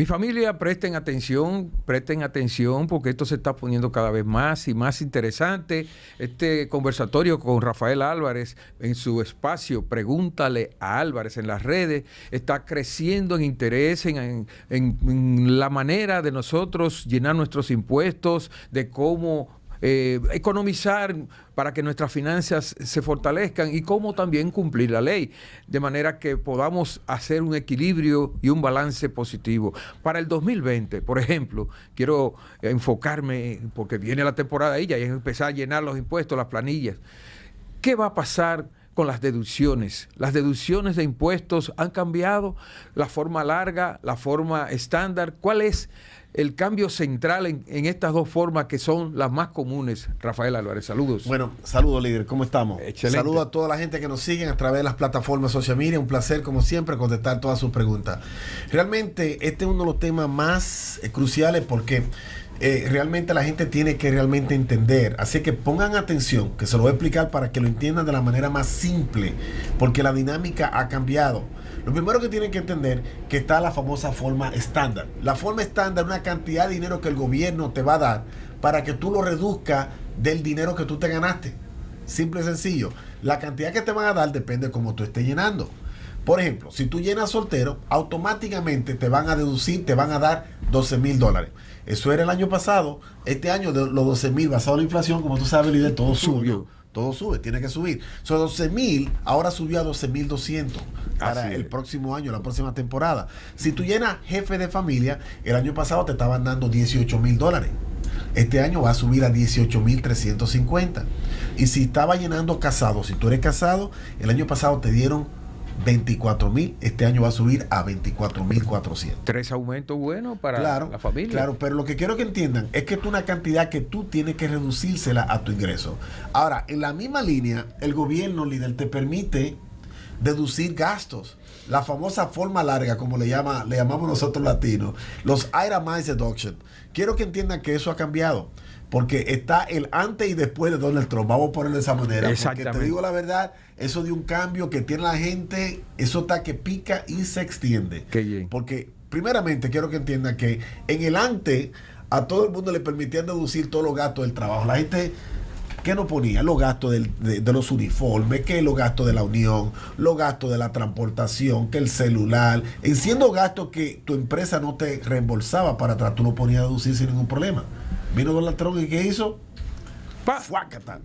Mi familia, presten atención, presten atención porque esto se está poniendo cada vez más y más interesante. Este conversatorio con Rafael Álvarez en su espacio, pregúntale a Álvarez en las redes, está creciendo en interés en, en la manera de nosotros llenar nuestros impuestos, de cómo eh, economizar para que nuestras finanzas se fortalezcan y cómo también cumplir la ley, de manera que podamos hacer un equilibrio y un balance positivo. Para el 2020, por ejemplo, quiero enfocarme, porque viene la temporada y ya y empezar a llenar los impuestos, las planillas. ¿Qué va a pasar? con las deducciones. Las deducciones de impuestos han cambiado, la forma larga, la forma estándar. ¿Cuál es el cambio central en, estas dos formas que son las más comunes. Rafael Álvarez, saludos. Bueno, saludos líder, ¿cómo estamos? Excelente. Saludos a toda la gente que nos sigue a través de las plataformas social media. Un placer, como siempre, contestar todas sus preguntas. Realmente, este es uno de los temas más eh, cruciales porque eh, realmente la gente tiene que realmente entender. Así que pongan atención, que se lo voy a explicar para que lo entiendan de la manera más simple, porque la dinámica ha cambiado. Lo primero que tienen que entender que está la famosa forma estándar. La forma estándar es una cantidad de dinero que el gobierno te va a dar para que tú lo reduzcas del dinero que tú te ganaste. Simple y sencillo. La cantidad que te van a dar depende de cómo tú estés llenando. Por ejemplo, si tú llenas soltero, automáticamente te van a deducir, te van a dar 12 mil dólares. Eso era el año pasado. Este año de los 12 mil, basado en la inflación, como tú sabes, líder, todo subió todo sube, tiene que subir. Son 12 mil, ahora subió a 12 mil 200 para el próximo año, la próxima temporada. Si tú llenas jefe de familia, el año pasado te estaban dando 18 mil dólares. Este año va a subir a 18 mil 350. Y si estaba llenando casado, si tú eres casado, el año pasado te dieron 24 mil, este año va a subir a 24 mil 400. Tres aumentos buenos para la familia. Claro, pero lo que quiero que entiendan es que es una cantidad que tú tienes que reducírsela a tu ingreso. Ahora, en la misma línea, el gobierno líder te permite deducir gastos. La famosa forma larga, como le, llama, le llamamos nosotros latinos, los itemized deduction. Quiero que entiendan que eso ha cambiado porque está el antes y después de Donald Trump. Vamos a ponerlo de esa manera. Porque te digo la verdad, eso de un cambio que tiene la gente, eso está que pica y se extiende. Porque, primeramente, quiero que entiendan que en el antes a todo el mundo le permitían deducir todos los gastos del trabajo. La gente ¿Qué no ponía? Los gastos de, de, los uniformes, que los gastos de la unión, los gastos de la transportación, que el celular, en siendo gastos que tu empresa no te reembolsaba para atrás, tú lo ponías a deducir sin ningún problema. Vino Donald Trump y ¿qué hizo? ¡Fuacatán!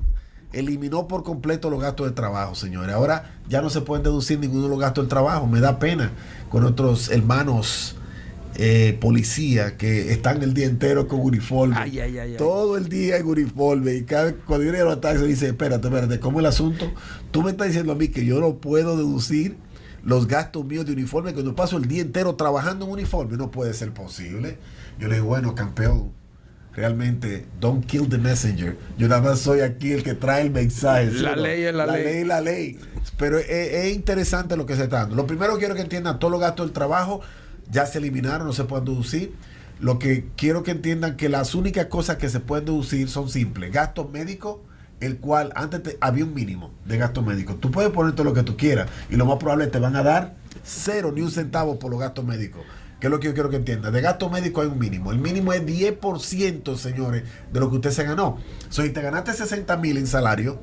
Eliminó por completo los gastos de trabajo, señores. Ahora ya no se pueden deducir ninguno de los gastos del trabajo. Me da pena con otros hermanos eh, policías que están el día entero con uniforme. todo el día en uniforme. Y cada cuando viene a los dice, espérate, espérate, ¿cómo es el asunto? Tú me estás diciendo a mí que yo no puedo deducir los gastos míos de uniforme cuando paso el día entero trabajando en uniforme. No puede ser posible. Yo le digo, bueno, campeón realmente, don't kill the messenger. Yo nada más soy aquí el que trae el mensaje. La ley es la, ley. La ley la ley. Pero es, interesante lo que se está dando. Lo primero quiero que entiendan, todos los gastos del trabajo ya se eliminaron, no se pueden deducir. Lo que quiero que entiendan que las únicas cosas que se pueden deducir son simples. Gastos médicos, el cual antes había un mínimo de gastos médicos. Tú puedes poner todo lo que tú quieras y lo más probable te van a dar cero ni un centavo por los gastos médicos que es lo que yo quiero que entienda. De gasto médico hay un mínimo. El mínimo es 10%, señores, de lo que usted se ganó. si te ganaste 60 mil en salario,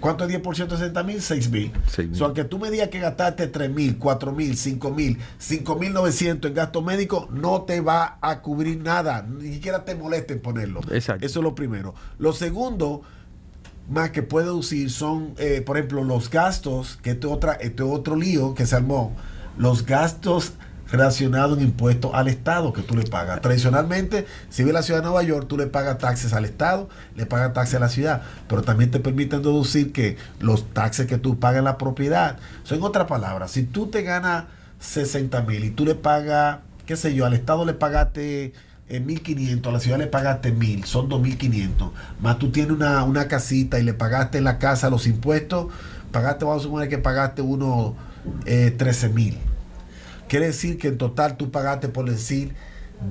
¿cuánto es 10% de 60 mil? 6 mil. So, aunque tú me digas que gastaste 3 mil, 4 mil, 5 mil, 5 mil 900 en gasto médico, no te va a cubrir nada. Ni siquiera te moleste en ponerlo. Exacto. Eso es lo primero. Lo segundo más que puede deducir son, eh, por ejemplo, los gastos, que este, otra, este otro lío que se armó, los gastos relacionado en impuestos al Estado que tú le pagas. Tradicionalmente, si ves la ciudad de Nueva York, tú le pagas taxes al Estado, le pagas taxes a la ciudad, pero también te permiten deducir que los taxes que tú pagas en la propiedad. son en otras palabras, si tú te ganas 60 mil y tú le pagas, qué sé yo, al Estado le pagaste... En 1.500, a la ciudad le pagaste 1.000, son 2.500. Más tú tienes una, una casita y le pagaste en la casa los impuestos, pagaste, vamos a suponer que pagaste unos eh, 13 mil Quiere decir que en total tú pagaste por decir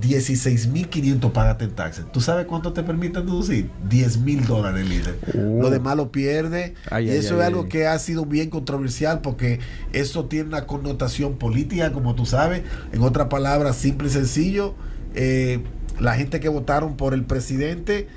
16.500 pagaste en taxes. ¿Tú sabes cuánto te permiten deducir? 10 mil dólares, líder. Lo demás lo pierde. Ay, y ay, eso ay, es algo que ha sido bien controversial porque eso tiene una connotación política, como tú sabes. En otras palabras, simple y sencillo, eh, la gente que votaron por el presidente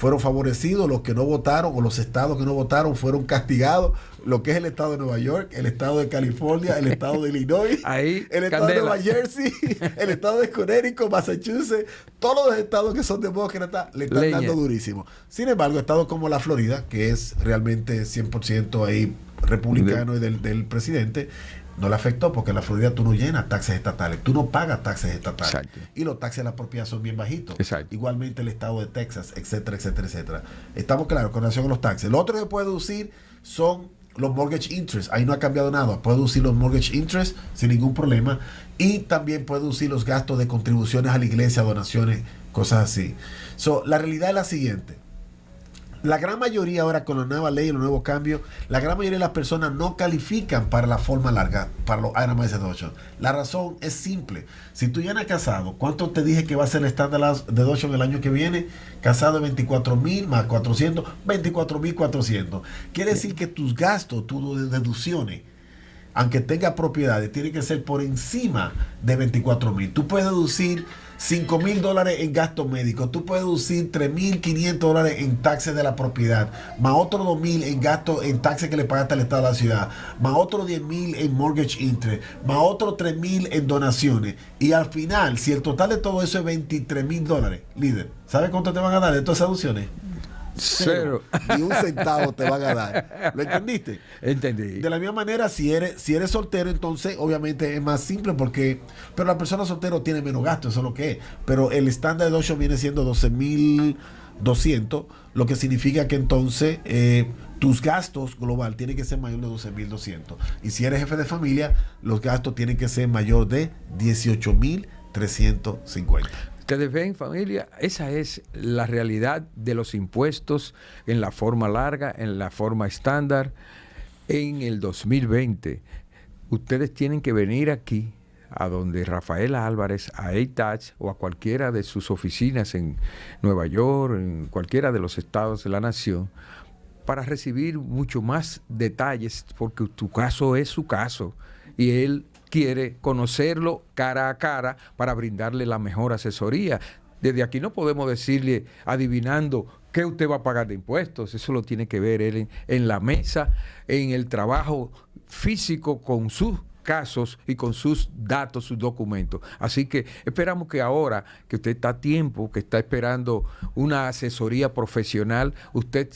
fueron favorecidos, los que no votaron o los estados que no votaron fueron castigados, lo que es el estado de Nueva York, el estado de California, el estado de Illinois, Ahí, el estado candela. de Nueva Jersey, el estado de Connecticut, Massachusetts, todos los estados que son demócratas le están Leña. dando durísimo. Sin embargo, estados como la Florida, que es realmente 100% ahí republicano y del, del presidente, no le afectó porque en la Florida tú no llenas taxes estatales, tú no pagas taxes estatales. Exacto. Y los taxes de la propiedad son bien bajitos. Exacto. Igualmente el estado de Texas, etcétera, etcétera, etcétera. Estamos claros con relación a los taxes. Lo otro que puede deducir son los mortgage interest. Ahí no ha cambiado nada. Puede deducir los mortgage interest sin ningún problema. Y también puede deducir los gastos de contribuciones a la iglesia, donaciones, cosas así. So, la realidad es la siguiente. La gran mayoría ahora con la nueva ley y los nuevos cambios, la gran mayoría de las personas no califican para la forma larga, para los IRS deduction. La razón es simple. Si tú ya eres casado, ¿cuánto te dije que va a ser el estándar de deduction el año que viene? Casado de 24 mil más 400, 24 mil 400. Quiere decir que tus gastos, tus deducciones, aunque tenga propiedades, tiene que ser por encima de 24 mil. Tú puedes deducir 5 mil dólares en gastos médicos, tú puedes deducir 3 mil 500 dólares en taxes de la propiedad, más otros 2 mil en gastos en taxes que le pagaste al Estado de la ciudad, más otros 10 mil en mortgage interest, más otros 3 mil en donaciones. Y al final, si el total de todo eso es 23 mil dólares, líder, ¿sabes cuánto te van a dar de todas esas deducciones? Cero. Ni un centavo te van a dar. ¿Lo entendiste? Entendí. De la misma manera, si eres, si eres soltero, entonces obviamente es más simple porque, pero la persona soltero tiene menos gasto, eso es lo que es. Pero el estándar de 8 viene siendo 12.200, lo que significa que entonces eh, tus gastos global tienen que ser mayor de 12.200. Y si eres jefe de familia, los gastos tienen que ser mayor de 18.350. Ustedes ven, familia, esa es la realidad de los impuestos en la forma larga, en la forma estándar. En el 2020, ustedes tienen que venir aquí, a donde Rafael Álvarez, a ATACH o a cualquiera de sus oficinas en Nueva York, en cualquiera de los estados de la nación, para recibir mucho más detalles, porque tu caso es su caso y él quiere conocerlo cara a cara para brindarle la mejor asesoría. Desde aquí no podemos decirle adivinando qué usted va a pagar de impuestos, eso lo tiene que ver él en, la mesa, en el trabajo físico con sus casos y con sus datos, sus documentos. Así que esperamos que ahora que usted está a tiempo, que está esperando una asesoría profesional, usted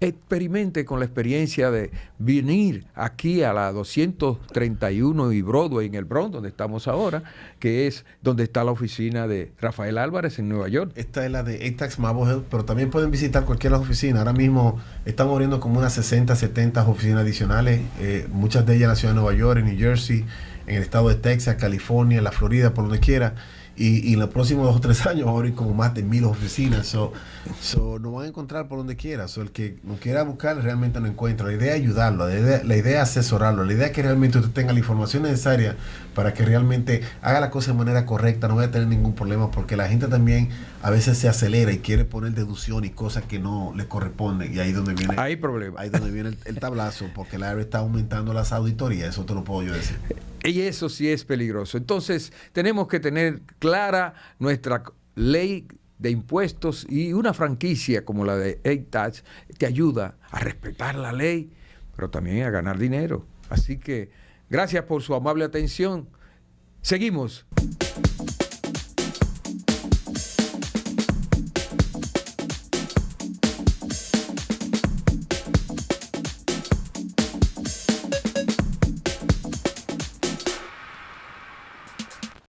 experimente con la experiencia de venir aquí a la 231 y Broadway en el Bronx, donde estamos ahora, que es donde está la oficina de Rafael Álvarez en Nueva York. Esta es la de ATAX Marblehead, pero también pueden visitar cualquiera de las oficinas. Ahora mismo estamos abriendo como unas 60, 70 oficinas adicionales, eh, muchas de ellas en la ciudad de Nueva York, en New Jersey, en el estado de Texas, California, la Florida, por donde quiera. Y, y en los próximos dos o tres años vamos a abrir como más de mil oficinas. So, so, nos van a encontrar por donde quiera. So, el que nos quiera buscar realmente no encuentra. La idea es ayudarlo, la idea, la idea es asesorarlo, la idea es que realmente usted tenga la información necesaria para que realmente haga la cosa de manera correcta, no vaya a tener ningún problema, porque la gente también a veces se acelera y quiere poner deducción y cosas que no le corresponden. Y ahí es donde viene, Hay problema. ahí donde viene el, el tablazo, porque la IRS está aumentando las auditorías, eso te lo puedo yo decir. Y eso sí es peligroso. Entonces, tenemos que tener clara nuestra ley de impuestos y una franquicia como la de ATAX te ayuda a respetar la ley, pero también a ganar dinero. Así que gracias por su amable atención. Seguimos.